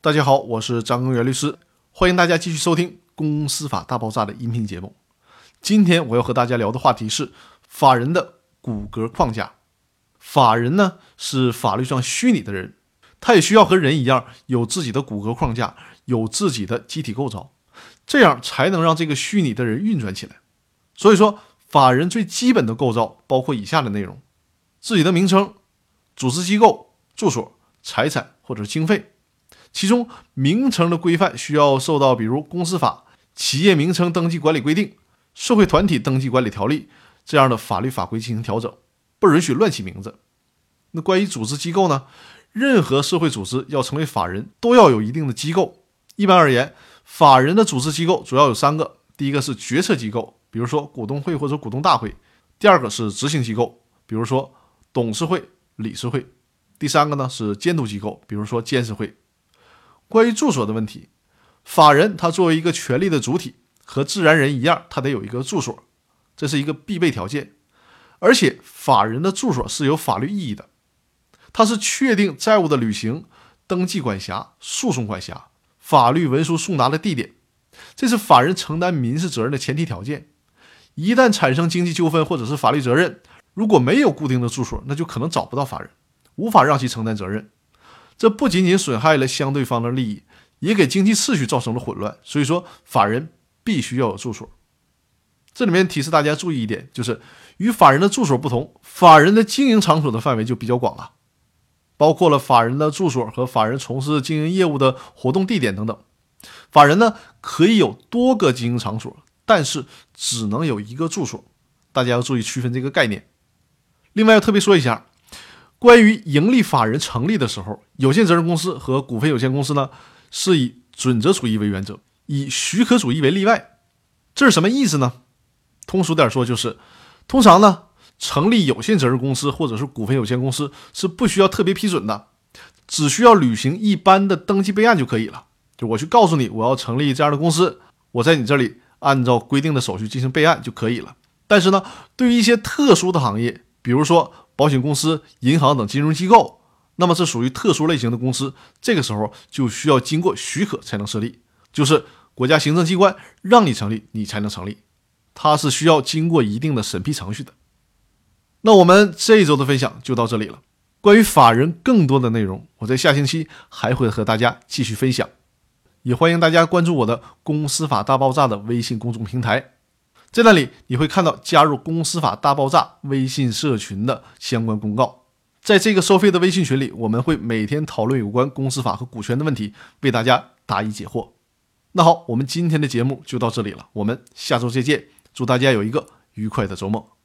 大家好，我是张根源律师，欢迎大家继续收听《公司法大爆炸》的音频节目。今天我要和大家聊的话题是法人的骨骼框架。法人呢是法律上虚拟的人，他也需要和人一样有自己的骨骼框架，有自己的机体构造，这样才能让这个虚拟的人运转起来。所以说，法人最基本的构造包括以下的内容：自己的名称、组织机构、住所、财产或者经费。其中名称的规范需要受到，比如公司法、企业名称登记管理规定、社会团体登记管理条例这样的法律法规进行调整，不允许乱起名字。那关于组织机构呢？任何社会组织要成为法人，都要有一定的机构。一般而言，法人的组织机构主要有三个：第一个是决策机构，比如说股东会或者股东大会；第二个是执行机构，比如说董事会、理事会；第三个呢是监督机构，比如说监事会。关于住所的问题，法人他作为一个权利的主体，和自然人一样，他得有一个住所，这是一个必备条件。而且，法人的住所是有法律意义的，它是确定债务的履行、登记管辖、诉讼管辖、法律文书送达的地点，这是法人承担民事责任的前提条件。一旦产生经济纠纷或者是法律责任，如果没有固定的住所，那就可能找不到法人，无法让其承担责任。这不仅仅损害了相对方的利益，也给经济秩序造成了混乱。所以说，法人必须要有住所。这里面提示大家注意一点，就是与法人的住所不同，法人的经营场所的范围就比较广了，包括了法人的住所和法人从事经营业务的活动地点等等。法人呢可以有多个经营场所，但是只能有一个住所。大家要注意区分这个概念。另外要特别说一下。关于盈利法人成立的时候，有限责任公司和股份有限公司呢，是以准则主义为原则，以许可主义为例外。这是什么意思呢？通俗点说，就是通常呢，成立有限责任公司或者是股份有限公司是不需要特别批准的，只需要履行一般的登记备案就可以了。就我去告诉你，我要成立这样的公司，我在你这里按照规定的手续进行备案就可以了。但是呢，对于一些特殊的行业，比如说，保险公司、银行等金融机构，那么这属于特殊类型的公司，这个时候就需要经过许可才能设立，就是国家行政机关让你成立，你才能成立，它是需要经过一定的审批程序的。那我们这一周的分享就到这里了。关于法人更多的内容，我在下星期还会和大家继续分享，也欢迎大家关注我的“公司法大爆炸”的微信公众平台。在那里你会看到加入“公司法大爆炸”微信社群的相关公告。在这个收费的微信群里，我们会每天讨论有关公司法和股权的问题，为大家答疑解惑。那好，我们今天的节目就到这里了，我们下周再见。祝大家有一个愉快的周末。